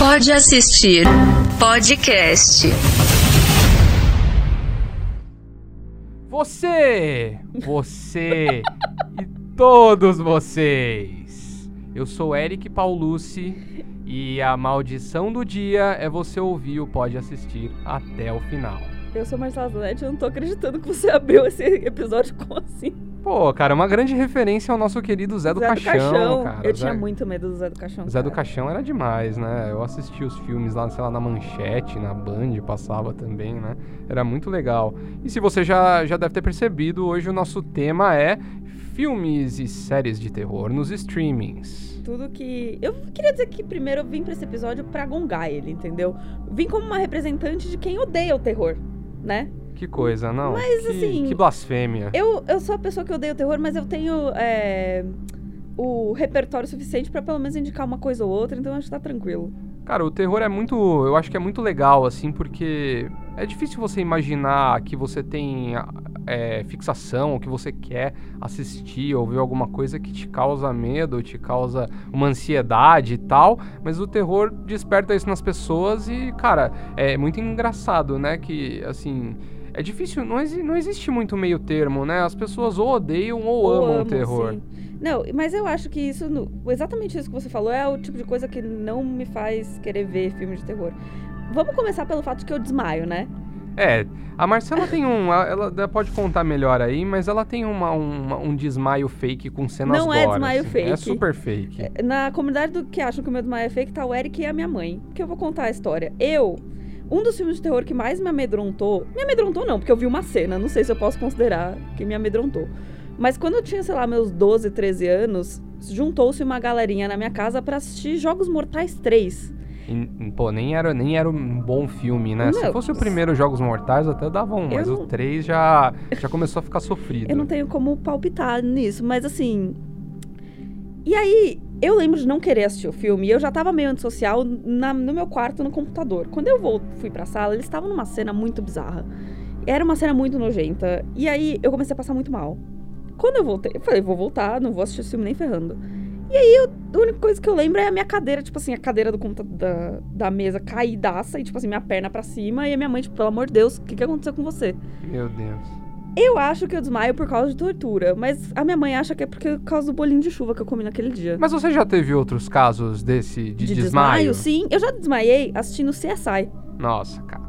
Pode assistir podcast. Você, você e todos vocês. Eu sou Eric Paulucci e a maldição do dia é você ouvir o Pode Assistir até o final. Eu sou Marcela Zanetti, eu não tô acreditando que você abriu esse episódio com assim. Pô, cara, uma grande referência ao nosso querido Zé do Zé Caixão, do Caixão. cara. eu tinha Zé- muito medo do Zé do Caixão. Zé do cara. Caixão era demais, né? Eu assisti os filmes lá, sei lá, na Manchete, na Band, passava também, né? Era muito legal. E se você já, já deve ter percebido, hoje o nosso tema é filmes e séries de terror nos streamings. Tudo que. Eu queria dizer que primeiro eu vim pra esse episódio pra gongar ele, entendeu? Vim como uma representante de quem odeia o terror, né? Que coisa, não? Mas, que, assim, Que blasfêmia. Eu, eu sou a pessoa que odeia o terror, mas eu tenho é, o repertório suficiente pra pelo menos indicar uma coisa ou outra, então acho que tá tranquilo. Cara, o terror é muito. Eu acho que é muito legal, assim, porque é difícil você imaginar que você tem é, fixação, ou que você quer assistir ou ver alguma coisa que te causa medo, te causa uma ansiedade e tal, mas o terror desperta isso nas pessoas e, cara, é muito engraçado, né? Que, assim. É difícil, não, exi- não existe muito meio termo, né? As pessoas ou odeiam ou, Ou amam o amo, terror. sim. Não, mas eu acho que isso, exatamente isso que você falou, é o tipo de coisa que não me faz querer ver filme de terror. Vamos começar pelo fato de que eu desmaio, né? É, a Marcela tem um. Ela pode contar melhor aí, mas ela tem uma, uma- um desmaio fake com cenas Não é gore, desmaio assim. fake. É super fake. Na comunidade do que acham que o meu desmaio é fake, tá o Eric e a minha mãe. Que eu vou contar a história. Eu, um dos filmes de terror que mais me amedrontou. Me amedrontou não, porque eu vi uma cena, não sei se eu posso considerar que me amedrontou. Mas quando eu tinha, sei lá, meus 12, 13 anos, juntou-se uma galerinha na minha casa pra assistir Jogos Mortais 3. E, pô, nem era, nem era um bom filme, né? Se fosse o primeiro Jogos Mortais, até dava um, mas não- o 3 já, já começou a ficar sofrido. Eu não tenho como palpitar nisso, mas assim. E aí, eu lembro de não querer assistir o filme e eu já tava meio antissocial na- no meu quarto no computador. Quando eu vol- fui pra sala, eles estavam numa cena muito bizarra. Era uma cena muito nojenta. E aí eu comecei a passar muito mal. Quando eu voltei, eu falei, vou voltar, não vou assistir esse filme nem ferrando. E aí, eu- a única coisa que eu lembro é a minha cadeira, tipo assim, a cadeira do computa- da, da mesa caidaça e, tipo assim, minha perna pra cima. E a minha mãe, tipo, pelo amor de Deus, o que, que aconteceu com você? Meu Deus. Eu acho que eu desmaio por causa de tortura, mas a minha mãe acha que é porque por causa do bolinho de chuva que eu comi naquele dia. Mas você já teve outros casos desse de, desmaio? Sim. Eu já desmaiei assistindo CSI, Nossa, cara.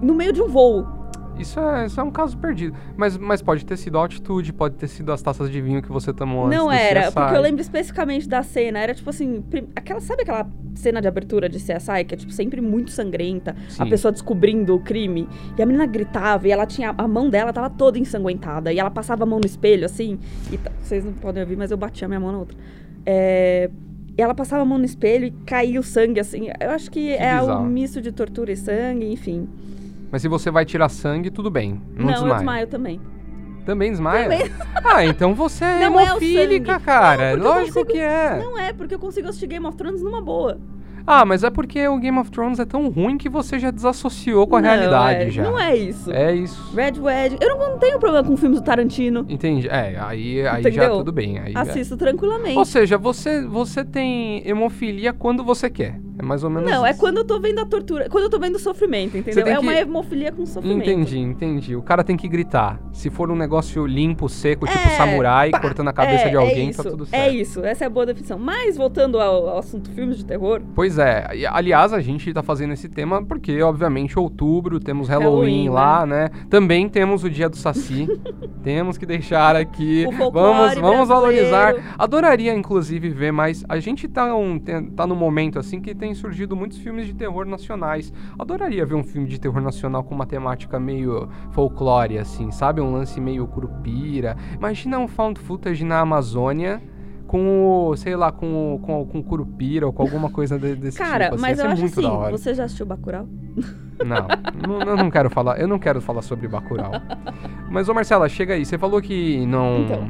no meio de um voo. Isso é, isso é um caso perdido. Mas, mas pode ter sido a altitude, pode ter sido as taças de vinho que você tomou antes Não era, porque eu lembro especificamente da cena. Era tipo assim, aquela, sabe aquela cena de abertura de CSI que é tipo sempre muito sangrenta, a Sim. pessoa descobrindo o crime, e a menina gritava e ela tinha a mão dela tava toda ensanguentada e ela passava a mão no espelho assim, e vocês não podem ouvir, mas eu bati a minha mão na outra. É, e ela passava a mão no espelho e caía o sangue assim. Eu acho que, é bizarro. um misto de tortura e sangue, enfim. Mas se você vai tirar sangue, tudo bem. Não, Não, desmaia. eu desmaio também. Também desmaia? Ah, então você é Não é hemofílica, sangue. cara. Não, Lógico consigo- que é. Não é, porque eu consigo assistir Game of Thrones numa boa. Ah, mas é porque o Game of Thrones é tão ruim que você já desassociou com a Não, realidade é, já. Não é isso. É isso. Red Wedding. Eu não, não tenho problema com filmes do Tarantino. Entendi. É, aí, aí já tudo bem. Aí, é. Assisto tranquilamente. Ou seja, você, você tem hemofilia quando você quer. É mais ou menos Não, é isso. quando eu tô vendo a tortura. Quando eu tô vendo o sofrimento, entendeu? É uma hemofilia com sofrimento. Entendi, entendi. O cara tem que gritar. Se for um negócio limpo, seco, tipo É, samurai, pá, cortando a cabeça é, de alguém, é isso, tá tudo É certo. isso, essa é a boa definição. Mas, voltando ao, ao assunto filmes de terror, Pois é. Aliás, a gente tá fazendo esse tema porque, obviamente, outubro, temos Halloween, Halloween, lá, né? Também temos o dia do Saci. temos que deixar aqui. Vamos vamos brasileiro. valorizar. Adoraria, inclusive, ver mais. A gente tá, um, tá num momento assim que tem surgido muitos filmes de terror nacionais. Adoraria ver um filme de terror nacional com uma temática meio folclore, assim, sabe? Um lance meio curupira. Imagina um found footage na Amazônia. Com o, sei lá, com, o- com, com curupira ou com alguma coisa de- desse cara, tipo. assim. mas eu acho muito assim, você já assistiu Bacurau? Não, não, eu não quero falar, eu não quero falar sobre Bacurau. Mas ô Marcela, chega aí, você falou que não Então.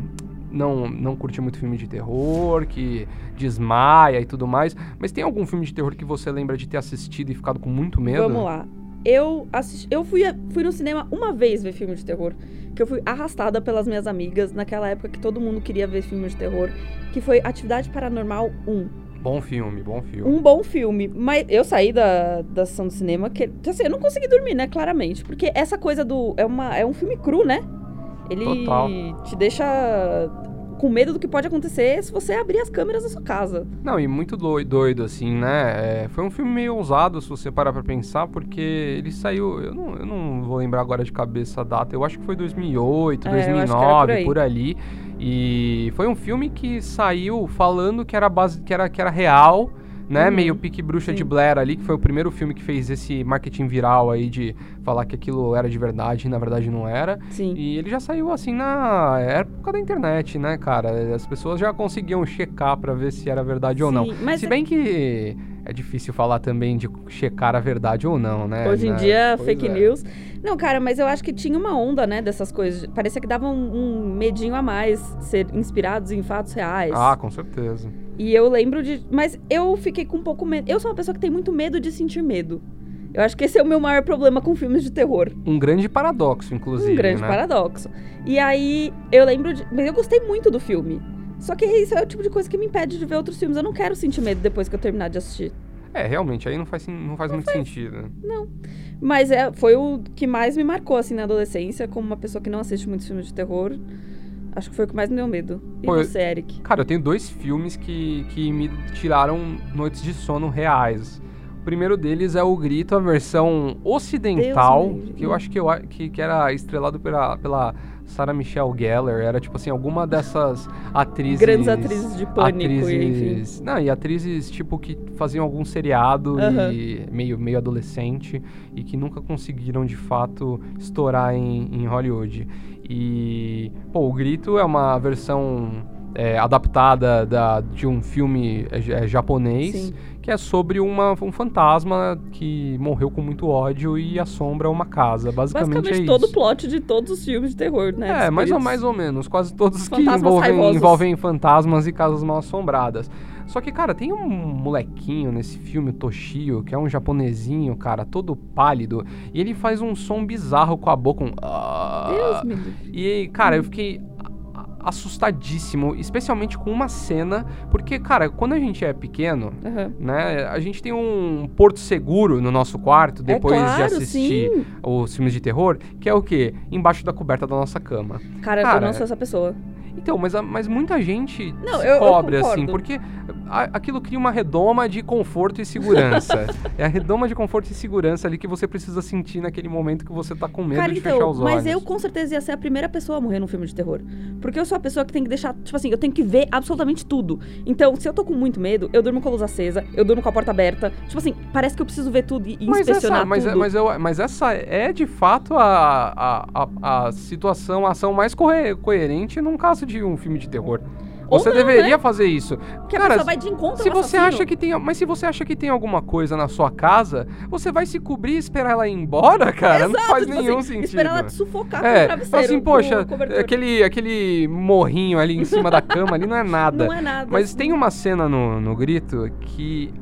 não não curte muito filme de terror, que desmaia e tudo mais, mas tem algum filme de terror que você lembra de ter assistido e ficado com muito medo? Vamos lá. Eu, assisti, eu fui, fui no cinema uma vez ver filme de terror. Que eu fui arrastada pelas minhas amigas naquela época que todo mundo queria ver filme de terror. Que foi Atividade Paranormal 1. Bom filme, bom filme. Um bom filme. Mas eu saí da, da sessão do cinema que. Assim, eu não consegui dormir, né? Claramente. Porque essa coisa do. É, uma, é um filme cru, né? Ele Total. te deixa com medo do que pode acontecer se você abrir as câmeras da sua casa. Não, e muito doi- doido, assim, né? É, foi um filme meio ousado, se você parar pra pensar, porque ele saiu. Eu não, eu não vou lembrar agora de cabeça a data, eu acho que foi 2008, É, eu acho que era 2009, por aí. por ali. E foi um filme que saiu falando que era, base, que era, que era real. Né, Uhum. meio pique bruxa de Sim. Blair ali, que foi o primeiro filme que fez esse marketing viral aí de falar que aquilo era de verdade e na verdade não era. Sim. E ele já saiu assim na época da internet, né, cara? As pessoas já conseguiam checar pra ver se era verdade ou não. Sim, mas Se bem que é difícil falar também de checar a verdade ou não, né? Hoje em Né? dia, Pois fake é. news. Não, cara, mas eu acho que tinha uma onda, né, dessas coisas. Parecia que dava um, um medinho a mais ser inspirados em fatos reais. Ah, com certeza. E eu lembro de. Mas eu fiquei com um pouco medo. Eu sou uma pessoa que tem muito medo de sentir medo. Eu acho que esse é o meu maior problema com filmes de terror. Um grande paradoxo, inclusive. um grande né? paradoxo. E aí, eu lembro de. Mas eu gostei muito do filme. Só que isso é o tipo de coisa que me impede de ver outros filmes. Eu não quero sentir medo depois que eu terminar de assistir. É, realmente, aí não faz, não faz muito sentido. né? Mas é, foi o que mais me marcou, assim, na adolescência, como uma pessoa que não assiste muitos filmes de terror. Acho que foi o que mais me deu medo. E Pô, você, Eric? Cara, eu tenho dois filmes que, que me tiraram noites de sono reais. O primeiro deles é o Grito, a versão ocidental, que eu acho que, eu, que, que era estrelado pela, pela Sarah Michelle Gellar. Era tipo assim, alguma dessas atrizes. Grandes atrizes de pânico, e, enfim. atrizes, Não, e atrizes tipo que faziam algum seriado e meio, meio adolescente e que nunca conseguiram de fato estourar em, em Hollywood. E, pô, o Grito é uma versão é, adaptada da, de um filme é, é, japonês Sim. que é sobre uma, um fantasma que morreu com muito ódio e assombra uma casa. Basicamente, Basicamente é todo o plot de todos os filmes de terror, né? É, mais ou, mais ou menos. Quase todos que envolvem, envolvem fantasmas e casas mal assombradas. Só que, cara, tem um molequinho nesse filme, Toshio, que é um japonesinho, cara, todo pálido. E ele faz um som bizarro com a boca, um... ah. Deus me livre. E, cara, eu fiquei assustadíssimo, especialmente com uma cena, porque, cara, quando a gente é pequeno, Aham. né, a gente tem um porto seguro no nosso quarto depois é claro, de assistir sim. os filmes de terror, que é o quê? Embaixo da coberta da nossa cama. Cara, eu Cara, não sou essa pessoa. Então, mas, a- mas muita gente Não, se eu- eu cobre assim, concordo. porque a- aquilo cria uma redoma de conforto e segurança. é a redoma de conforto e segurança ali que você precisa sentir naquele momento que você tá com medo Cara, de então, fechar os olhos. mas eu com certeza ia ser a primeira pessoa a morrer num filme de terror. Porque eu sou a pessoa que tem que deixar, tipo assim, eu tenho que ver absolutamente tudo. Então, se eu tô com muito medo, eu durmo com a luz acesa, eu durmo com a porta aberta. Tipo assim, parece que eu preciso ver tudo e, Mas inspecionar essa, mas, tudo. mas, eu, mas essa é de fato a, a, a, a situação, a ação mais coerente num caso de um filme de terror. Você não, deveria fazer isso. Porque a Cara, pessoa vai de encontro Se você acha que tem, mas se você acha que tem alguma coisa na sua casa, você vai se cobrir e esperar ela ir embora, cara? não Exato, faz tipo nenhum assim, sentido. Esperar ela te sufocar com o É, travesseiro. assim, poxa, aquele, aquele morrinho ali em cima da cama ali não é nada. Não é nada. Mas tem uma cena no, no grito que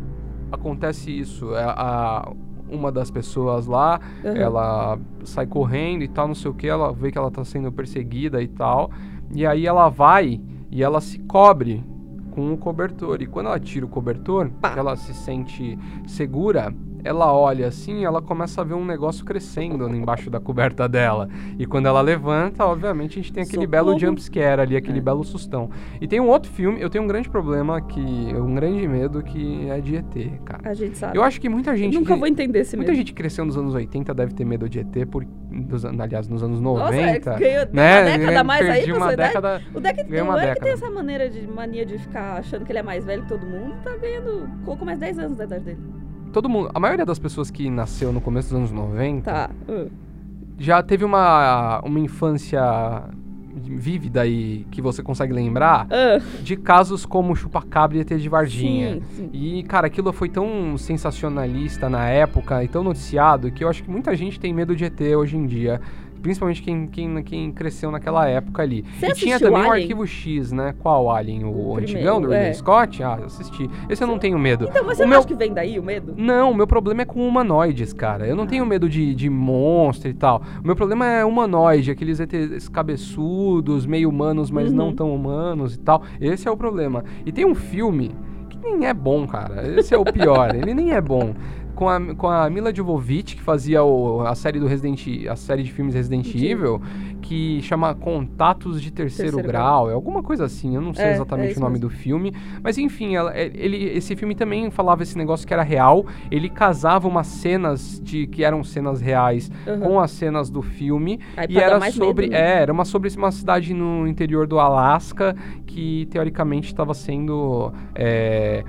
acontece isso. É a, uma das pessoas lá, Aham. ela sai correndo e tal, não sei o que, ela vê que ela tá sendo perseguida e tal. E aí ela vai e ela se cobre com o cobertor. E quando ela tira o cobertor, Pá. ela se sente segura, ela olha assim ela começa a ver um negócio crescendo embaixo da coberta dela. E quando ela levanta, obviamente, a gente tem aquele belo Socorro. jumpscare ali, aquele É. belo sustão. E tem um outro filme, eu tenho um grande problema, que um grande medo, que é de ET, cara. A gente sabe. Eu acho que muita gente... Nunca que- vou entender esse Muita medo. gente cresceu nos anos 80 deve ter medo de ET, por, dos, aliás, nos anos Nossa, 90. é, ganhou né? uma década mais aí Perdi pra uma idade. década. O Deck, o uma Eric tem década. essa maneira de mania de ficar achando que ele é mais velho que todo mundo, tá ganhando. Colocou mais 10 anos da idade dele. Todo mundo, a maioria das pessoas que nasceu no começo dos anos 90 Tá. uh. já teve uma, uma infância vívida e que você consegue lembrar Ah, de casos como Chupacabra e ET de Varginha. sim, sim. E, cara, aquilo foi tão sensacionalista na época e tão noticiado que eu acho que muita gente tem medo de ET hoje em dia. Principalmente quem, quem, quem cresceu naquela época ali. Você e tinha também o? Arquivo X, né? Qual Alien? O, O antigão do Ridley é. Scott? Ah, eu assisti. Esse eu não tenho medo. Então, mas você o não meu... acha que vem daí o medo? Não, o meu problema é com humanoides, cara. Eu não tenho medo de, de monstro e tal. O meu problema é humanoide, aqueles ETs cabeçudos, meio humanos, mas Uhum. não tão humanos e tal. Esse é o problema. E tem um filme que nem é bom, cara. Esse é o pior. ele nem é bom. Com a, com a Mila Jovovich, que fazia o, a série do Resident a série de filmes Resident. Evil, que chama Contatos de Terceiro, Terceiro Grau. É alguma coisa assim, eu não sei É, é exatamente isso o nome mesmo. do filme. Mas enfim, ela- é- ele, esse filme também falava esse negócio que era real. Ele casava umas cenas de que eram cenas reais Aham. com as cenas do filme. Aí E era sobre. medo, né? É, era uma sobre uma cidade no interior do Alasca que teoricamente estava sendo. é,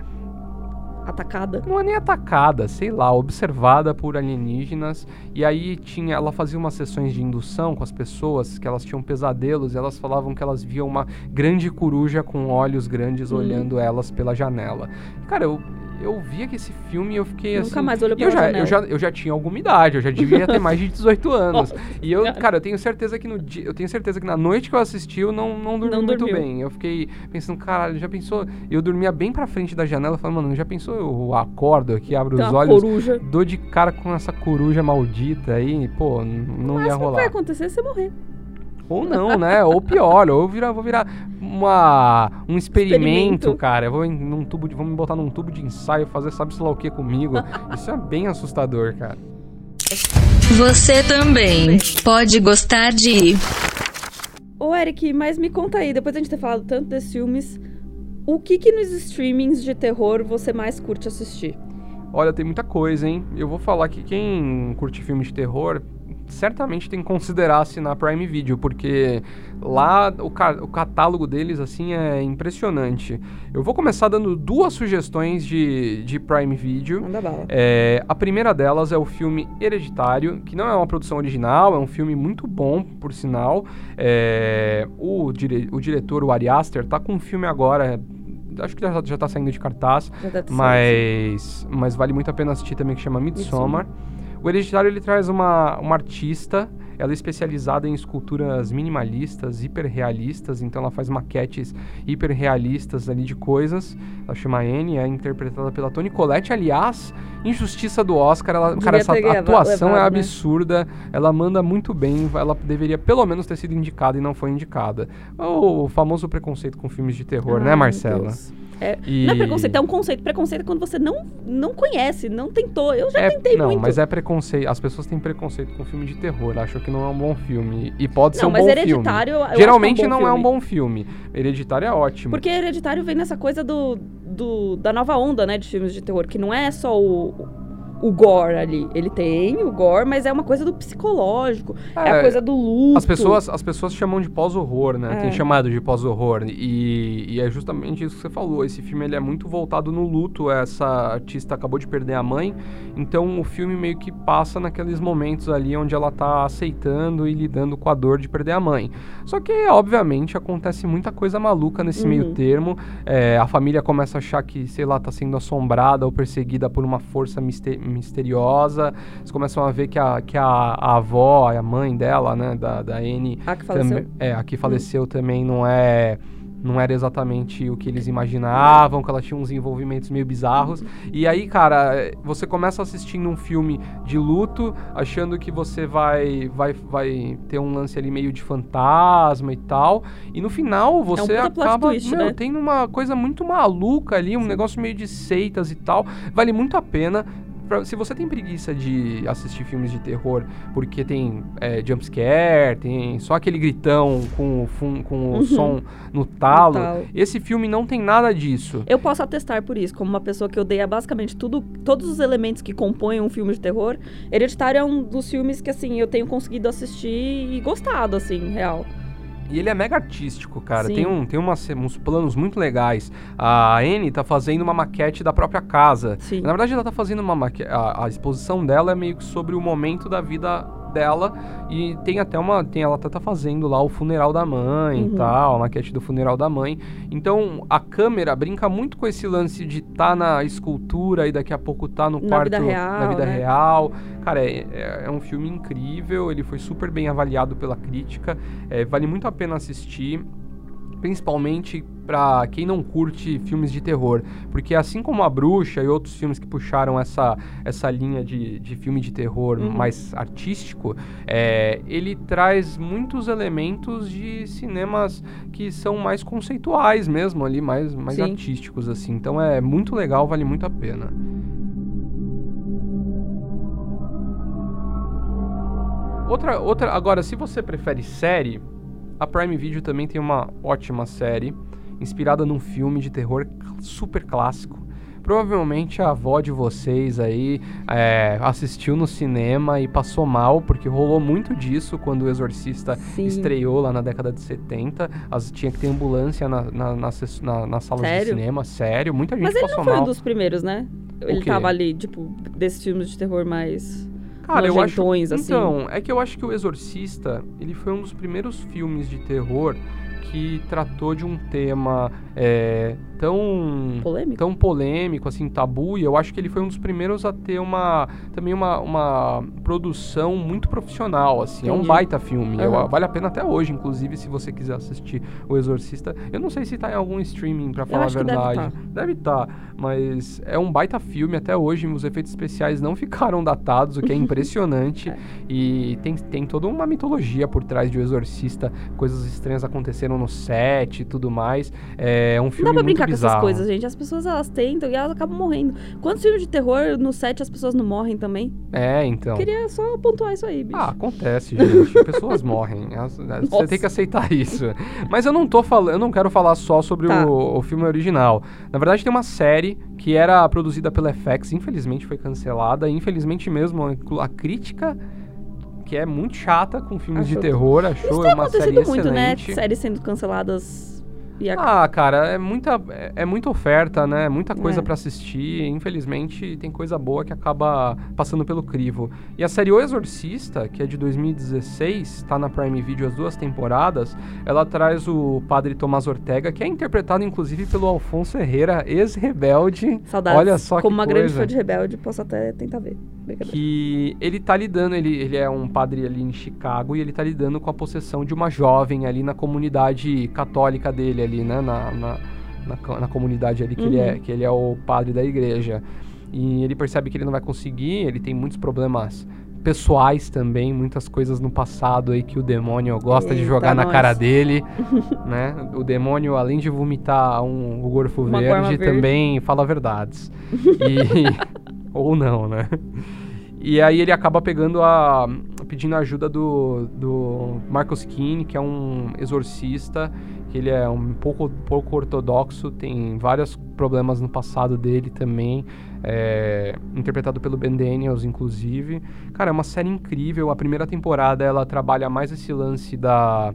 Atacada. não é nem atacada, sei lá, observada por alienígenas. E aí tinha, ela fazia umas sessões de indução com as pessoas, que elas tinham pesadelos, e elas falavam que elas viam uma grande coruja com olhos grandes Hum. olhando elas pela janela. Cara, eu, eu via que esse filme e eu fiquei Nunca assim. mais olhou e eu já, eu, já, eu já tinha alguma idade, eu já devia ter mais de 18 anos. Nossa E eu, Senhora. cara, eu tenho certeza que no dia, eu tenho certeza que na noite que eu assisti eu não, não dormi Não muito dormiu. bem. Eu fiquei pensando, caralho, já pensou? Eu dormia bem pra frente da janela, falando, mano, já pensou? Eu acordo aqui, abro Tem os olhos, coruja. dou de cara com essa coruja maldita aí, pô, não Mas ia o que vai rolar. acontecer é você morrer. Ou não, né? Ou pior, ou eu virar, vou virar uma, um experimento, Experimento. cara. Eu vou em num tubo de, vou me botar num tubo de ensaio, fazer sabe-se lá o que comigo. Isso é bem assustador, cara. Você também pode gostar de Ô, Eric, mas me conta aí, depois da gente ter falado tanto desses filmes, o que que nos streamings de terror você mais curte assistir? Olha, tem muita coisa, hein? Eu vou falar que quem curte filme de terror certamente tem que considerar assinar Prime Video, porque lá o, ca- o catálogo deles, assim, é impressionante. Eu vou começar dando duas sugestões de, de Prime Video. Manda bala. É, a primeira delas é o filme Hereditário, que não é uma produção original, é um filme muito bom, por sinal. É, o, dire- o diretor, o Ari Aster, tá com um filme agora, acho que já, já tá saindo de cartaz, saído. mas, mas vale muito a pena assistir também, que chama Midsommar. O Hereditário, ele traz uma, uma artista, ela é especializada em esculturas minimalistas, hiperrealistas, então ela faz maquetes hiperrealistas ali de coisas. Ela chama Anne, é interpretada pela Toni Collette, aliás, injustiça do Oscar, ela, cara, essa atuação é levado, né? absurda, ela manda muito bem, ela deveria pelo menos ter sido indicada e não foi indicada. O famoso preconceito com filmes de terror, Ai, né, Marcela? Deus. É, E- Não é preconceito, é um conceito. Preconceito é quando você não, não conhece, não tentou. Eu já É, tentei não, muito. mas é preconceito. As pessoas têm preconceito com filme de terror, acham que não é um bom filme. E pode ser não, um mas bom Hereditário eu filme. Geralmente é um bom não é um bom filme. Hereditário é ótimo. Porque Hereditário vem nessa coisa do, do- da nova onda, né, de filmes de terror, que não é só o, o gore ali. Ele tem o gore, mas é uma coisa do psicológico, é, a É, coisa do luto. As pessoas, as pessoas chamam de pós-horror, né? É. Tem chamado de pós-horror. E, e é justamente isso que você falou. Esse filme ele é muito voltado no luto. Essa artista acabou de perder a mãe. Então o filme meio que passa naqueles momentos ali onde ela tá aceitando e lidando com a dor de perder a mãe. Só que, obviamente, acontece muita coisa maluca nesse Uhum. meio termo. É, a família começa a achar que, sei lá, tá sendo assombrada ou perseguida por uma força miste- misteriosa. Eles começam a ver que a, que a, a avó, a mãe dela, né, da, da Anne, Ah, que faleceu. também- é, a que faleceu também não é não era exatamente o que eles imaginavam, que ela tinha uns envolvimentos meio bizarros. E aí, cara, você começa assistindo um filme de luto, achando que você vai vai, vai ter um lance ali meio de fantasma e tal, e no final você É plot acaba, twist, meu, né? tem uma coisa muito maluca ali, um negócio meio de seitas e tal. Vale muito a pena pra- se você tem preguiça de assistir filmes de terror porque tem é, jumpscare, tem só aquele gritão com o, fun- com o Uhum. som no talo, talo. esse filme não tem nada disso. Eu posso atestar por isso, como uma pessoa que odeia basicamente tudo, todos os elementos que compõem um filme de terror. Hereditário é um dos filmes que, assim, eu tenho conseguido assistir e gostado, assim, real. E ele é mega artístico, cara. Sim. Tem, um, tem umas- uns planos muito legais. A Anne tá fazendo uma maquete da própria casa. Sim. Na verdade, ela tá fazendo uma maquete. A, a exposição dela é meio que sobre o momento da vida dela. E tem até uma. Tem, ela tá, tá fazendo lá o funeral da mãe e Uhum. tal, a maquete do funeral da mãe. Então a câmera brinca muito com esse lance de tá na escultura e daqui a pouco tá no Na quarto vida real, na vida né? real. Cara, é, é- é um filme incrível, ele foi super bem avaliado pela crítica. é, vale muito a pena assistir. Principalmente para quem não curte filmes de terror, porque assim como a Bruxa e outros filmes que puxaram essa, essa linha de, de filme de terror Uhum. mais artístico, é, ele traz muitos elementos de cinemas que são mais conceituais mesmo ali, mais, mais Sim. artísticos assim. Então é muito legal, vale muito a pena. Outra, outra, agora, se você prefere série, a Prime Video também tem uma ótima série inspirada num filme de terror super clássico. Provavelmente a avó de vocês aí é, assistiu no cinema e passou mal, porque rolou muito disso quando o Exorcista Sim. estreou lá na década de 70. As, tinha que ter ambulância na, na, na, na- nas salas de cinema, sério. Muita gente Mas ele passou não foi mal. um dos primeiros, né? Ele tava ali, tipo, desses filmes de terror mais. Cara, eu acho. assim. Então, é que eu acho que o Exorcista, ele foi um dos primeiros filmes de terror que tratou de um tema é, tão Polêmico. tão polêmico, assim, tabu, e eu acho que ele foi um dos primeiros a ter uma também uma, uma produção muito profissional, assim, é um Entendi. baita filme, eu- Aham. vale a pena até hoje, inclusive, se você quiser assistir O Exorcista, eu não sei se tá em algum streaming, pra falar a deve verdade, deve estar, mas é um baita filme até hoje, os efeitos especiais não ficaram datados, o que é impressionante, É. e tem, tem toda uma mitologia por trás de O Exorcista, coisas estranhas aconteceram no set e tudo mais, é um Não filme dá pra muito brincar. Com essas coisas, gente. As pessoas elas tentam e elas acabam morrendo. Quantos filmes de terror no set as pessoas não morrem também? É, então. Queria só pontuar isso aí, bicho. Ah, acontece, gente. Pessoas morrem. As- as- Você tem que aceitar isso. Mas eu não tô falando, eu não quero falar só sobre Tá. o, o filme original. Na verdade, tem uma série que era produzida pela FX, infelizmente foi cancelada. Infelizmente mesmo, a crítica que é muito chata com filmes de Achou- terror, achou isso tem uma série acontecido muito, né? excelente. Séries sendo canceladas a... Ah, cara, é muita, é, é muita oferta, né? Muita coisa É. pra assistir. Infelizmente, tem coisa boa que acaba passando pelo crivo. E a série O Exorcista, que é de 2016, tá na Prime Video as duas temporadas, ela traz o padre Tomás Ortega, que é interpretado inclusive pelo Alfonso Herrera, ex-rebelde. Saudades. Olha só Como que uma grande coisa. fã de Rebelde, posso até tentar ver. Que ele tá lidando, ele, ele é um padre ali em Chicago e ele tá lidando com a possessão de uma jovem ali na comunidade católica dele ali, né? Na, na, na, na comunidade ali que, ele é, Uhum. que ele é o padre da igreja. E ele percebe que ele não vai conseguir, ele tem muitos problemas pessoais também, muitas coisas no passado aí que o demônio gosta de Eita, jogar na cara dele, né? O demônio, além de vomitar um, o gorfo verde, verde. também fala verdades. E... Ou não, né? E aí ele acaba pegando a. pedindo a ajuda do, do Marcos Keane, que é um exorcista, que ele é um pouco, pouco ortodoxo, tem vários problemas no passado dele também. é, interpretado pelo Ben Daniels, inclusive. Cara, é uma série incrível. A primeira temporada ela trabalha mais esse lance da,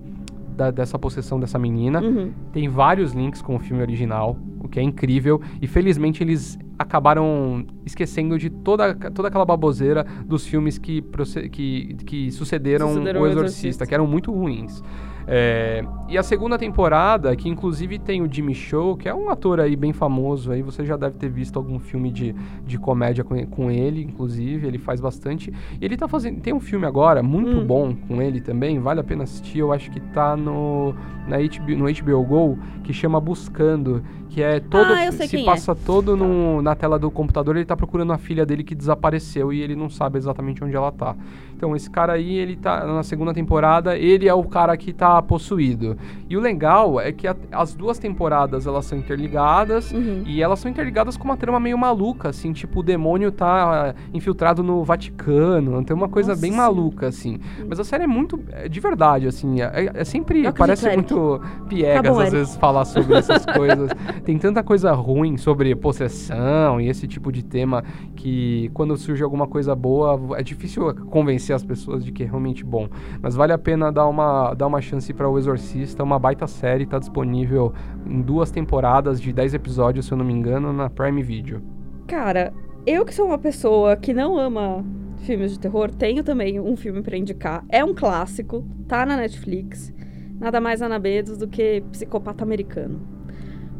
da- dessa possessão dessa menina. Uhum. Tem vários links com o filme original, o que é incrível. E felizmente eles acabaram esquecendo de toda, toda aquela baboseira dos filmes que, que, que sucederam, Sucederam o o Exorcista, Exorcista. que eram muito ruins. É, e a segunda temporada, que inclusive tem o Jimmy Show, que é um ator aí bem famoso, aí você já deve ter visto algum filme de, de comédia com, com ele, inclusive, ele faz bastante. E ele tá fazendo. Tem um filme agora muito Hum. bom com ele também, vale a pena assistir. Eu acho que tá no, na HBO, no HBO Go, que chama Buscando, que é todo. Ah, se é. passa todo no- na tela do computador, ele tá procurando a filha dele que desapareceu e ele não sabe exatamente onde ela tá. Então, esse cara aí, ele tá na segunda temporada, ele é o cara que tá possuído. E o legal é que a- as duas temporadas elas são interligadas. Uhum. E elas são interligadas com uma trama meio maluca, assim, tipo, o demônio tá ah, infiltrado no Vaticano, tem uma coisa Nossa bem maluca, assim. Mas a série é muito, é de verdade, assim, é, é sempre, Eu acredito, parece muito piegas, Tá bom, às Eric. vezes, falar sobre essas coisas. Tem tanta coisa ruim sobre possessão e esse tipo de tema que quando surge alguma coisa boa, é difícil convencer as pessoas de que é realmente bom. Mas vale a pena dar uma, dar uma chance para O Exorcista, uma baita série, tá disponível em duas temporadas de 10 episódios, se eu não me engano, na Prime Video. Cara, eu que sou uma pessoa que não ama filmes de terror, tenho também um filme pra indicar. É um clássico, tá na Netflix. Nada mais nada menos do que Psicopata Americano.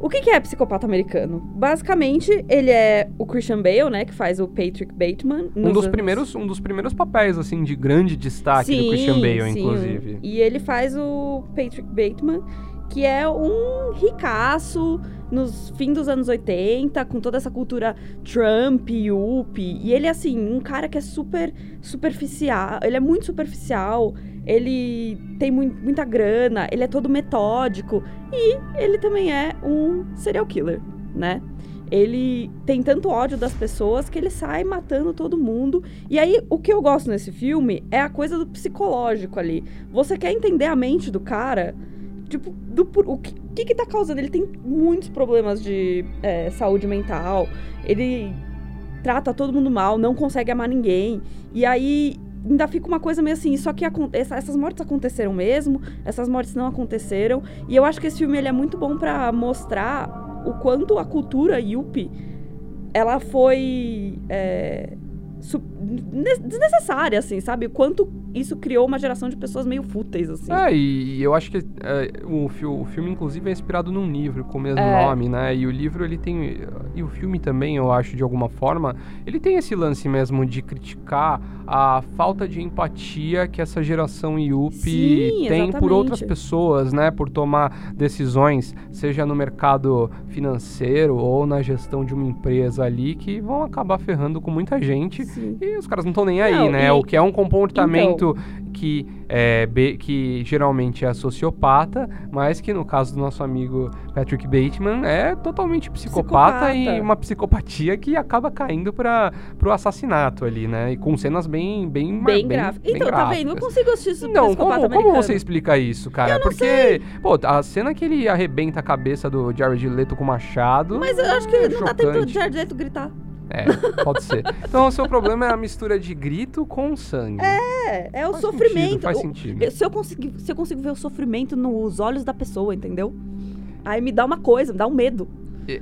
O que, que é Psicopata Americano? Basicamente, ele é o Christian Bale, né, que faz o Patrick Bateman. Um dos, anos- primeiros, um dos primeiros papéis, assim, de grande destaque do Christian Bale, sim. inclusive. E ele faz o Patrick Bateman. que é um ricaço nos fim dos anos 80, com toda essa cultura Trump, Yuppie. E ele, assim, um cara que é super superficial. Ele é muito superficial. Ele tem mu muita grana. Ele é todo metódico. E ele também é um serial killer, né? Ele tem tanto ódio das pessoas que ele sai matando todo mundo. E aí, o que eu gosto nesse filme é a coisa do psicológico ali. Você quer entender a mente do cara? Tipo, do, o que, que que tá causando? Ele tem muitos problemas de é, saúde mental. Ele trata todo mundo mal, não consegue amar ninguém. E aí ainda fica uma coisa meio assim, só que essas mortes aconteceram mesmo, essas mortes não aconteceram. E eu acho que esse filme ele é muito bom para mostrar o quanto a cultura Yuppie ela foi é, desnecessária, assim, sabe? O quanto isso criou uma geração de pessoas meio fúteis, assim. É, e, eu acho que é, o, o, filme, inclusive, é inspirado num livro com o mesmo é. nome, né? E o livro, ele tem... E o filme também, eu acho, de alguma forma, ele tem esse lance mesmo de criticar a falta de empatia que essa geração Yuppie Sim, tem por outras pessoas, né? Por tomar decisões, seja no mercado financeiro ou na gestão de uma empresa ali, que vão acabar ferrando com muita gente. Sim. E os caras não estão nem aí, não, né? E... O que é um comportamento então, que, é, que geralmente é sociopata, mas que no caso do nosso amigo Patrick Bateman é totalmente psicopata, psicopata. e uma psicopatia que acaba caindo para o assassinato ali, né? E com cenas bem bem bem, gráficas. Então, tá vendo? Eu consigo assistir isso Não, como, como você explica isso, cara? Porque, sei. pô, a cena que ele arrebenta a cabeça do Jared Leto com machado. Mas eu acho que é não dá tempo do Jared Leto gritar. É, pode ser. Então o seu problema é a mistura de grito com sangue. É, é o faz sofrimento. Sentido, faz sentido. se, eu conseguir, se eu consigo ver o sofrimento nos olhos da pessoa, entendeu? Aí me dá uma coisa, me dá um medo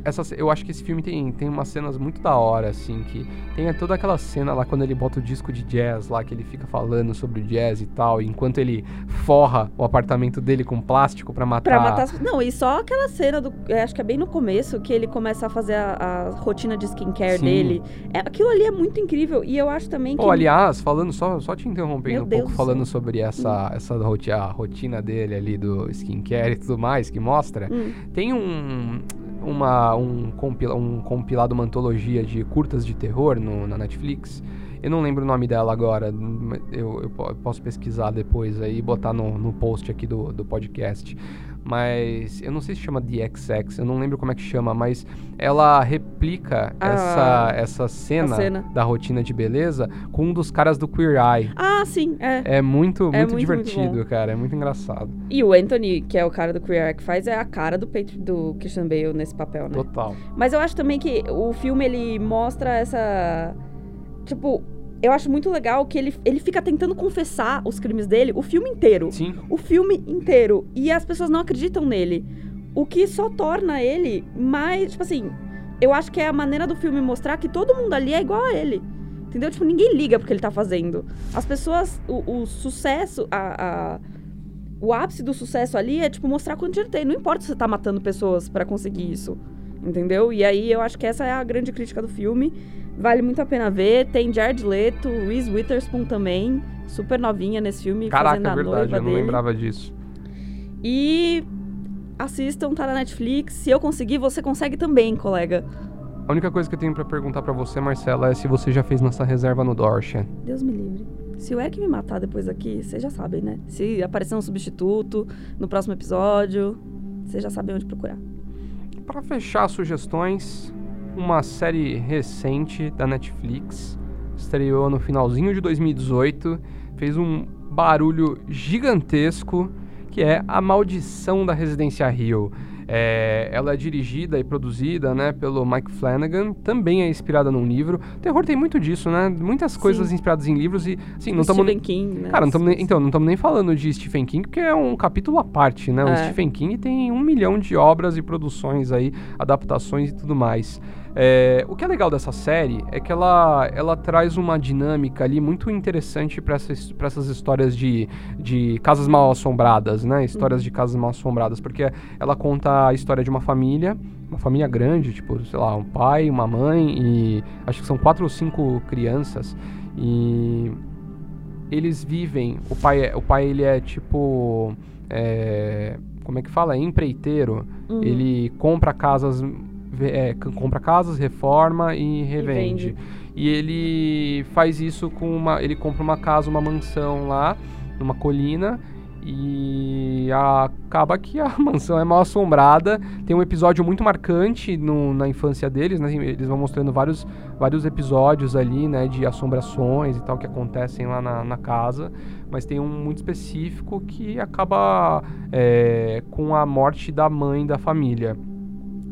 essa, eu acho que esse filme tem, tem umas cenas muito da hora, assim, que tem toda aquela cena lá quando ele bota o disco de jazz lá, que ele fica falando sobre o jazz e tal, enquanto ele forra o apartamento dele com plástico para matar. Pra matar. Não, e só aquela cena do. Acho que é bem no começo que ele começa a fazer a, a rotina de skincare Sim. dele. É, aquilo ali é muito incrível. E eu acho também que. Pô, aliás, falando, só, só te interrompendo Meu um Deus pouco, falando Deus. sobre essa, hum. essa rotina, a rotina dele ali do skincare e tudo mais, que mostra. Hum. Tem um uma, um, compila, um compilado, uma antologia de curtas de terror no, na Netflix. Eu não lembro o nome dela agora, eu, eu posso pesquisar depois aí e botar no, no post aqui do, do podcast mas eu não sei se chama XX, eu não lembro como é que chama, mas ela replica ah, essa, essa cena, cena, da rotina de beleza com um dos caras do Queer Eye. Ah, sim, é. É muito, muito, é muito divertido, muito cara, é muito engraçado. E o Anthony, que é o cara do Queer Eye que faz, é a cara do, do Christian Bale nesse papel, né? Total. Mas eu acho também que o filme, ele mostra essa... Tipo, eu acho muito legal que ele, ele fica tentando confessar os crimes dele o filme inteiro. Sim. O filme inteiro. E as pessoas não acreditam nele. O que só torna ele mais. Tipo assim, eu acho que é a maneira do filme mostrar que todo mundo ali é igual a ele. Entendeu? Tipo, ninguém liga porque ele tá fazendo. As pessoas. O, o sucesso. A, a, o ápice do sucesso ali é, tipo, mostrar quanto dinheiro tem. Não importa se você tá matando pessoas para conseguir isso. Entendeu? E aí eu acho que essa é a grande crítica do filme. Vale muito a pena ver. Tem Jared Leto, Reese Witherspoon também, super novinha nesse filme, Caraca, fazendo a é verdade, eu não dele. lembrava disso. E assistam, tá na Netflix. Se eu conseguir, você consegue também, colega. A única coisa que eu tenho para perguntar para você, Marcela, é se você já fez nossa reserva no Dorchen. Deus me livre. Se o Eric me matar depois aqui, vocês já sabem, né? Se aparecer um substituto no próximo episódio, vocês já sabem onde procurar. Para fechar sugestões, uma série recente da Netflix, estreou no finalzinho de 2018, fez um barulho gigantesco, que é A Maldição da Residência Rio. É, ela é dirigida e produzida né, pelo Mike Flanagan, também é inspirada num livro. O terror tem muito disso, né? Muitas coisas Sim. inspiradas em livros e, assim, não. Stephen King, né? Cara, não nem, então, não estamos nem falando de Stephen King, porque é um capítulo à parte, né? É. O Stephen King tem um milhão de obras e produções aí, adaptações e tudo mais. É, o que é legal dessa série é que ela, ela traz uma dinâmica ali muito interessante para essas, essas histórias de, de casas mal assombradas, né? Histórias de casas mal assombradas, porque ela conta a história de uma família, uma família grande, tipo, sei lá, um pai, uma mãe e acho que são quatro ou cinco crianças e eles vivem, o pai, é, o pai ele é tipo é, como é que fala? Empreiteiro. Uhum. Ele compra casas, é, compra casas, reforma e revende. vende. E ele faz isso com uma, ele compra uma casa, uma mansão lá numa colina e acaba que a mansão é mal assombrada. Tem um episódio muito marcante no- na infância deles, né? Eles vão mostrando vários, vários episódios ali, né? De assombrações e tal que acontecem lá na, na casa. Mas tem um muito específico que acaba é, com a morte da mãe da família.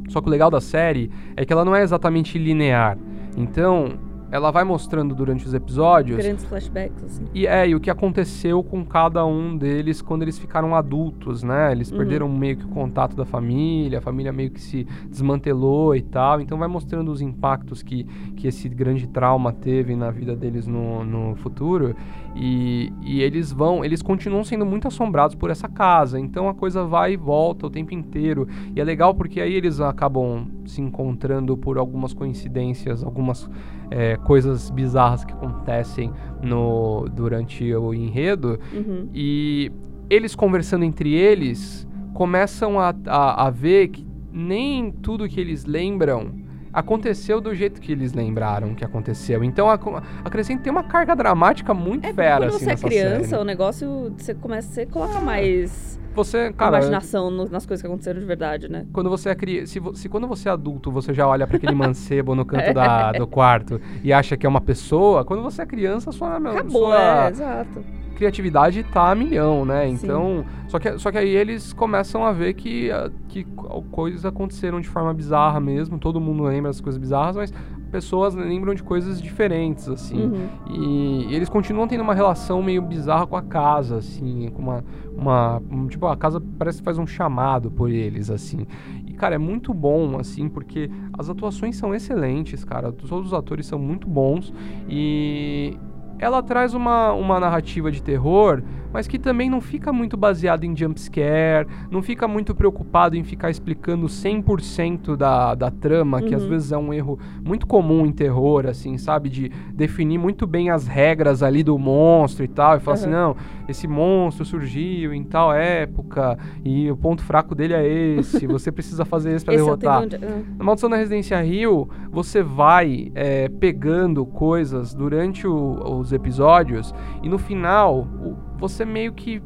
Só que o legal da série é que ela não é exatamente linear. Então, ela vai mostrando durante os episódios Grandes flashbacks, assim. e é, e o que aconteceu com cada um deles quando eles ficaram adultos, né? Eles Uhum. perderam meio que o contato da família, a família meio que se desmantelou e tal. Então vai mostrando os impactos que, que esse grande trauma teve na vida deles no, no futuro. E, e eles vão, eles continuam sendo muito assombrados por essa casa. Então a coisa vai e volta o tempo inteiro. E é legal porque aí eles acabam se encontrando por algumas coincidências, algumas é, coisas bizarras que acontecem no durante o enredo Uhum. e eles conversando entre eles começam a, a, a ver que nem tudo que eles lembram aconteceu do jeito que eles lembraram que aconteceu. Então a, a Crescente tem uma carga dramática muito É, fera quando assim, você é criança, série. o negócio, você começa, você coloca mais Você, cara, imaginação no- nas coisas que aconteceram de verdade, né? quando você é criança, se, se quando você é adulto você já olha para aquele mancebo no canto da, do quarto e acha que é uma pessoa, quando você é criança sua, Acabou, sua é, exato. Criatividade tá a milhão, né? Sim. Então, só que, só que aí eles começam a ver que, que co- coisas aconteceram de forma bizarra mesmo. Todo mundo lembra das coisas bizarras, mas pessoas lembram de coisas diferentes, assim. Uhum. E, e eles continuam tendo uma relação meio bizarra com a casa, assim, com uma, uma um- tipo a casa parece que faz um chamado por eles, assim. E cara, é muito bom, assim, porque as atuações são excelentes, cara. Todos os atores são muito bons e ela traz uma, uma narrativa de terror, mas que também não fica muito baseada em jumpscare, não fica muito preocupado em ficar explicando 100% da, da trama, que às Uhum. vezes é um erro muito comum em terror, assim, sabe? De definir muito bem as regras ali do monstro e tal, e falar assim, Uhum. não, esse monstro surgiu em tal época, e o ponto fraco dele é esse, você precisa fazer esse pra Esse derrotar. ah. Na Maldição da Residência Rio, você vai é, pegando coisas durante o- os episódios e no final o- você meio que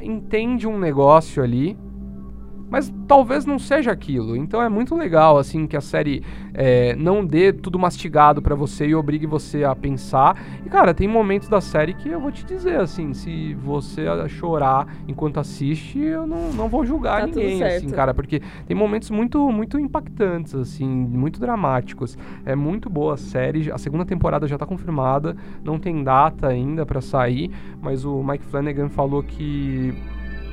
entende um negócio ali, mas talvez não seja aquilo. Então é muito legal assim que a série é, não dê tudo mastigado pra você e obrigue você a pensar. E cara, tem momentos da série que eu vou te dizer assim, se você chorar enquanto assiste, eu não, não vou julgar Tá ninguém, assim, cara, porque tem momentos muito muito impactantes assim, muito dramáticos. É muito boa a série. A segunda temporada já tá confirmada, não tem data ainda pra sair, mas o Mike Flanagan falou que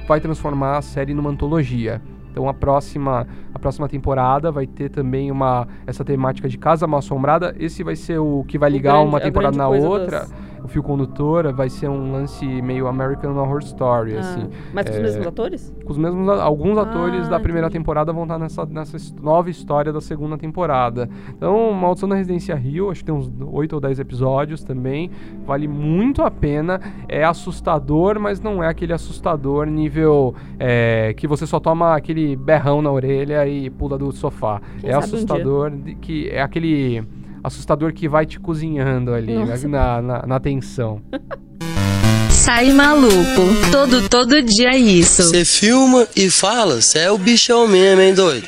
vai transformar a série numa antologia. Então a próxima, a próxima temporada vai ter também uma essa temática de casa mal assombrada. Esse vai ser o que vai ligar grande- uma temporada na outra. das- O fio condutor vai ser um lance meio American Horror Story, Ah, assim. mas com os é, mesmos atores? Com os mesmos alguns Ah, atores da primeira entendi. temporada vão estar nessa, nessa his- nova história da segunda temporada. Então, Maldição da Residência Rio, acho que tem uns 8 ou 10 episódios também. Vale muito a pena. É assustador, mas não é aquele assustador nível é, que você só toma aquele berrão na orelha e pula do sofá. Quem é um assustador de- que é aquele assustador que vai te cozinhando ali Nossa. na, na, na tensão. Sai maluco. Todo, todo dia isso. Você filma e fala, você é o bichão mesmo, hein, doido?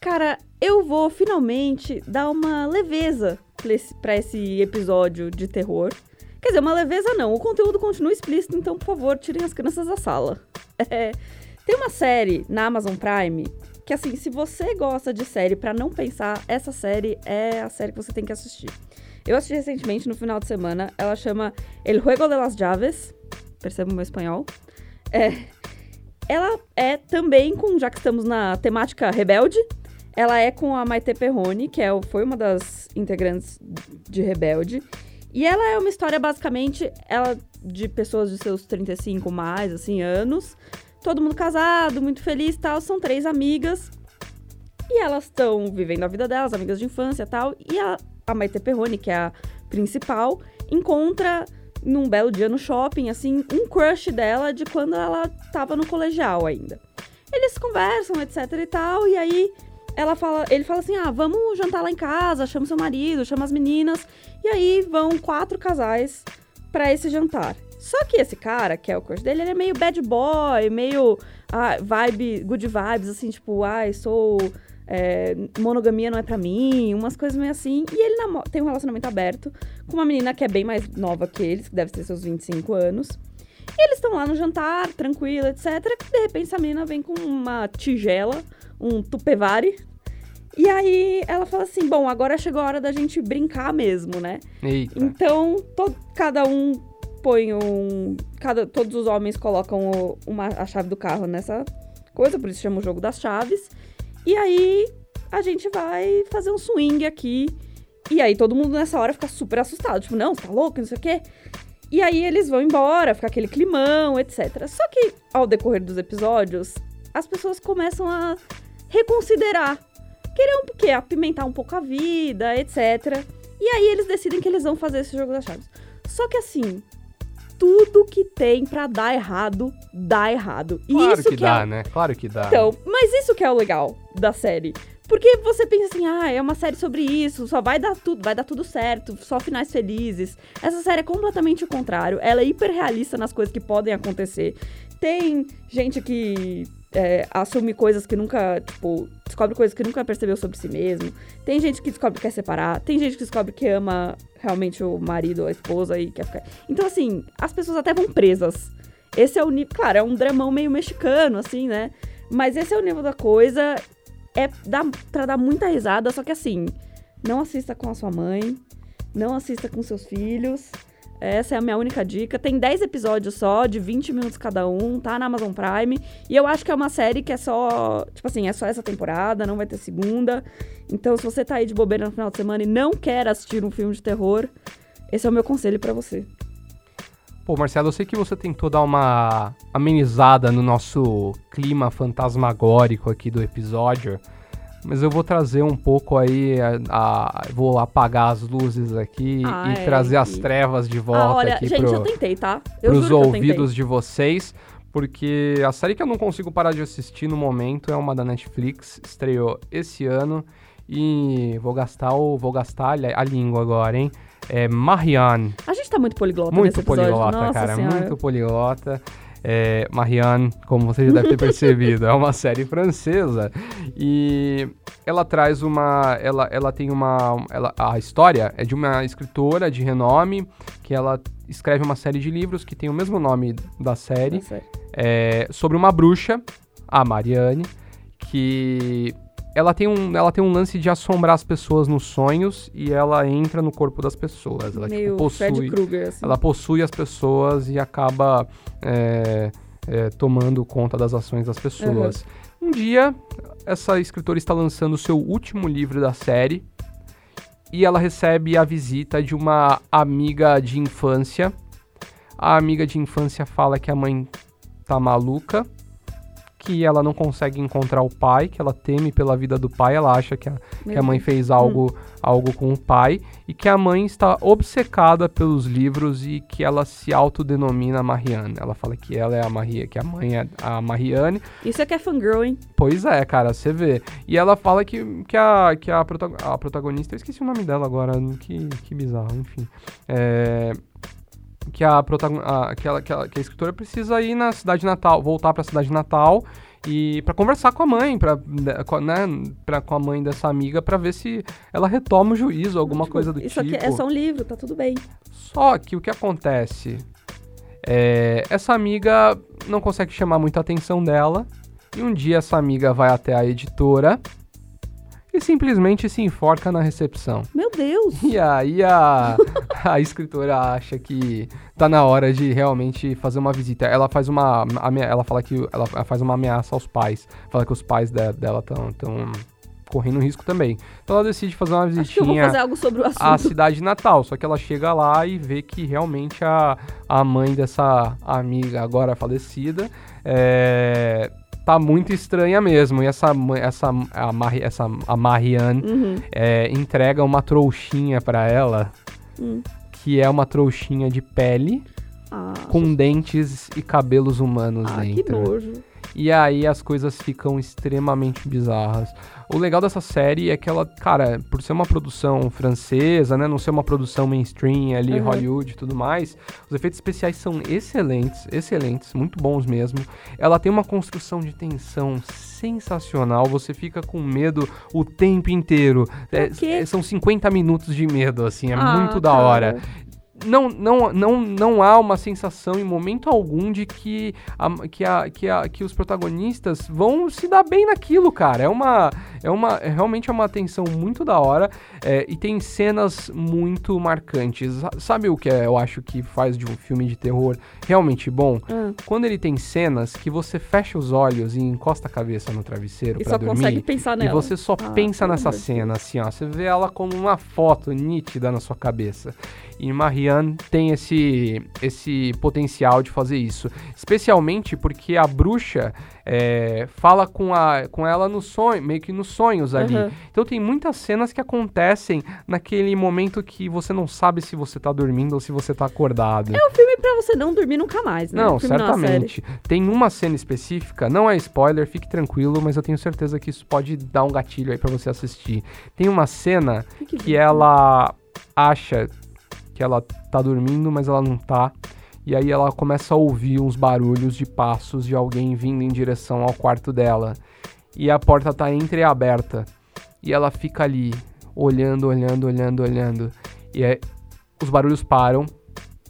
Cara, eu vou finalmente dar uma leveza pra esse, pra esse episódio de terror. Quer dizer, uma leveza não, o conteúdo continua explícito, então, por favor, tirem as crianças da sala. É, tem uma série na Amazon Prime que, assim, se você gosta de série pra não pensar, essa série é a série que você tem que assistir. Eu assisti recentemente, no final de semana, ela chama El Juego de las Llaves. Perceba o meu espanhol. É, ela é também com, já que estamos na temática rebelde, ela é com a Maite Perrone, que é, foi uma das integrantes de Rebelde. E ela é uma história, basicamente, ela de pessoas de seus 35 mais, assim, anos. Todo mundo casado, muito feliz tal. São três amigas. E elas estão vivendo a vida delas, amigas de infância tal. E a, a Maite Perrone, que é a principal, encontra num belo dia no shopping, assim, um crush dela de quando ela tava no colegial ainda. Eles conversam, etc e tal, e aí ela fala, ele fala assim: "Ah, vamos jantar lá em casa, chama seu marido, chama as meninas". E aí vão quatro casais pra esse jantar. Só que esse cara, que é o crush dele, ele é meio bad boy, meio ah, vibe, good vibes, assim, tipo, ai, sou. é, monogamia não é pra mim, umas coisas meio assim. E ele tem um relacionamento aberto com uma menina que é bem mais nova que eles, que deve ter seus 25 anos. E eles estão lá no jantar, tranquilo, etc. De repente, essa menina vem com uma tigela, um tupevare. E aí ela fala assim: Bom, agora chegou a hora da gente brincar mesmo, né? Eita. Então, to- cada um põe um. Cada, todos os homens colocam o- uma, a chave do carro nessa coisa, por isso chama o jogo das chaves. E aí a gente vai fazer um swing aqui. E aí todo mundo nessa hora fica super assustado. Tipo, não, você tá louco, não sei o quê. E aí eles vão embora, fica aquele climão, etc. Só que ao decorrer dos episódios, as pessoas começam a reconsiderar. Querer um quê? apimentar um pouco a vida, etc. E aí eles decidem que eles vão fazer esse jogo das chaves. Só que assim, tudo que tem pra dar errado, dá errado. E Claro isso que, que dá, é... né? Claro que dá. Então, mas isso que é o legal da série. Porque você pensa assim, ah, é uma série sobre isso, só vai dar tudo, vai dar tudo certo, só finais felizes. Essa série é completamente o contrário. Ela é hiper realista nas coisas que podem acontecer. Tem gente que é, assume coisas que nunca, tipo, descobre coisas que nunca percebeu sobre si mesmo. Tem gente que descobre que quer separar. Tem gente que descobre que ama realmente o marido ou a esposa e quer ficar. Então, assim, as pessoas até vão presas. Esse é o nível. Claro, é um dramão meio mexicano, assim, né? Mas esse é o nível da coisa. É dá, pra dar muita risada, só que assim, não assista com a sua mãe, não assista com seus filhos. Essa é a minha única dica. Tem 10 episódios só, de 20 minutos cada um, tá na Amazon Prime. E eu acho que é uma série que é só. Tipo assim, é só essa temporada, não vai ter segunda. Então, se você tá aí de bobeira no final de semana e não quer assistir um filme de terror, esse é o meu conselho pra você. Pô, Marcelo, eu sei que você tentou dar uma amenizada no nosso clima fantasmagórico aqui do episódio, mas eu vou trazer um pouco aí, a, a- vou apagar as luzes aqui Ah, e é, trazer as trevas de volta ah, olha, aqui gente, pro, eu tentei, tá? Eu pros eu ouvidos de vocês, porque a série que eu não consigo parar de assistir no momento é uma da Netflix, estreou esse ano e vou gastar o vou gastar a, a língua agora, hein? É Marianne. A gente tá muito poliglota Muito nesse episódio. poliglota, Nossa cara. senhora. Muito poliglota. É, Marianne, como você já deve ter percebido, é uma série francesa. E ela traz uma. Ela, ela tem uma. Ela, a história é de uma escritora de renome que ela escreve uma série de livros que tem o mesmo nome da série é, sobre uma bruxa, a Marianne, que ela tem, um, ela tem um lance de assombrar as pessoas nos sonhos e ela entra no corpo das pessoas. Ela meio tipo, possui, Krueger, assim. ela possui as pessoas e acaba é, é, tomando conta das ações das pessoas. Um dia, essa escritora está lançando o seu último livro da série e ela recebe a visita de uma amiga de infância. A amiga de infância fala que a mãe tá maluca, que ela não consegue encontrar o pai, que ela teme pela vida do pai, ela acha que a, que a mãe fez algo, algo com o pai, e que a mãe está obcecada pelos livros e que ela se autodenomina Marianne. Ela fala que ela é a Maria, que a mãe é a Marianne. Isso é que é fangirl, hein? Pois é, cara, você vê. E ela fala que, que, a, que a protagonista, eu esqueci o nome dela agora, que, que bizarro, enfim. É, que a, protagon- a, que, ela, que, ela- que a escritora precisa ir na cidade natal, voltar pra cidade natal e para conversar com a mãe, pra, né, com, a- né, pra, com a mãe dessa amiga, pra ver se ela retoma o juízo, alguma Tipo, coisa do Isso tipo. aqui é só um livro, tá tudo bem. Só que o que acontece é essa amiga não consegue chamar muita atenção dela e um dia essa amiga vai até a editora e simplesmente se enforca na recepção. Meu Deus! E aí a, a escritora acha que tá na hora de realmente fazer uma visita. Ela faz uma ela fala que ela faz uma ameaça aos pais, fala que os pais de- dela estão tão correndo risco também. Então ela decide fazer uma visitinha fazer a cidade natal. Só que ela chega lá e vê que realmente a, a mãe dessa amiga agora falecida é, tá muito estranha mesmo. E essa, essa, a, Mari, essa a Marianne Uhum. é, entrega uma trouxinha pra ela, Hum. que é uma trouxinha de pele Ah, com dentes e cabelos humanos ah, que dentro. nojo. E aí as coisas ficam extremamente bizarras. O legal dessa série é que ela, cara, por ser uma produção francesa, né, não ser uma produção mainstream ali, Uhum. Hollywood e tudo mais, os efeitos especiais são excelentes, excelentes, muito bons mesmo. Ela tem uma construção de tensão sensacional, você fica com medo o tempo inteiro. É, é, são 50 minutos de medo, assim, é Ah, muito da cara. Não, não, não, não há uma sensação em momento algum de que, a- que, a, que, a, que os protagonistas vão se dar bem naquilo, cara. É uma. É uma. É realmente é uma tensão muito da hora. é, e tem cenas muito marcantes. Sa- Sabe o que é, eu acho que faz de um filme de terror realmente bom? Ah, Quando ele tem cenas que você fecha os olhos e encosta a cabeça no travesseiro e pra só dormir. consegue pensar E nela. você só Ah, pensa nessa cena, assim, ó. Você vê ela como uma foto nítida na sua cabeça. E Marianne tem esse, esse potencial de fazer isso. Especialmente porque a bruxa é, fala com, a, com ela no sonho, meio que nos sonhos ali. Aham. Então tem muitas cenas que acontecem naquele momento que você não sabe se você tá dormindo ou se você tá acordado. É um filme pra você não dormir nunca mais, né? Não, é certamente. Tem uma cena específica, não é spoiler, fique tranquilo, mas eu tenho certeza que isso pode dar um gatilho aí pra você assistir. Tem uma cena Que que ela acha que ela tá dormindo, mas ela não tá. E aí ela começa a ouvir uns barulhos de passos de alguém vindo em direção ao quarto dela. E a porta tá entreaberta. E ela fica ali, olhando, olhando, olhando, olhando. E aí os barulhos param.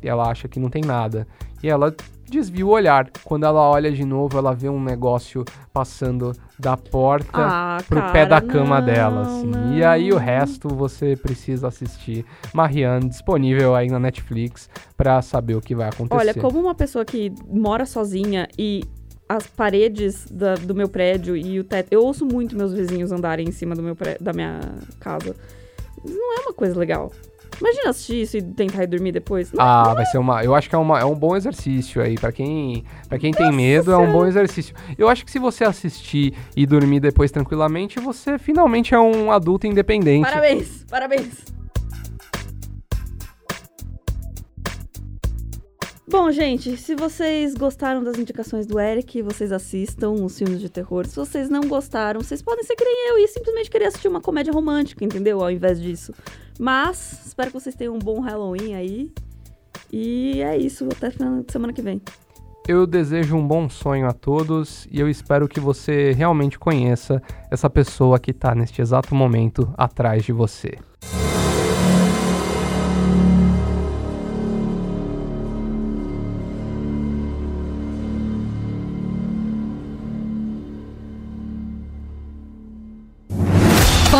E ela acha que não tem nada. E ela desvia o olhar. Quando ela olha de novo, ela vê um negócio passando da porta Ah, pro cara, pé da cama não, dela, assim. não. E aí o resto você precisa assistir. Marianne, disponível aí na Netflix pra saber o que vai acontecer. Olha, como uma pessoa que mora sozinha e as paredes da- do meu prédio e o teto. Eu ouço muito meus vizinhos andarem em cima do meu pré- da minha casa. Não é uma coisa legal. Imagina assistir isso e tentar ir dormir depois. Não, Ah, vai ser uma. Eu acho que é, uma, é um bom exercício aí. Pra quem, pra quem tem medo, é um bom exercício. Eu acho que se você assistir e dormir depois tranquilamente, você finalmente é um adulto independente. Parabéns, parabéns. Bom, gente, se vocês gostaram das indicações do Eric, vocês assistam os filmes de terror. Se vocês não gostaram, vocês podem ser que nem eu e simplesmente querer assistir uma comédia romântica, entendeu? Ao invés disso. Mas, espero que vocês tenham um bom Halloween aí. E é isso, até semana que vem. Eu desejo um bom sonho a todos e eu espero que você realmente conheça essa pessoa que tá neste exato momento atrás de você.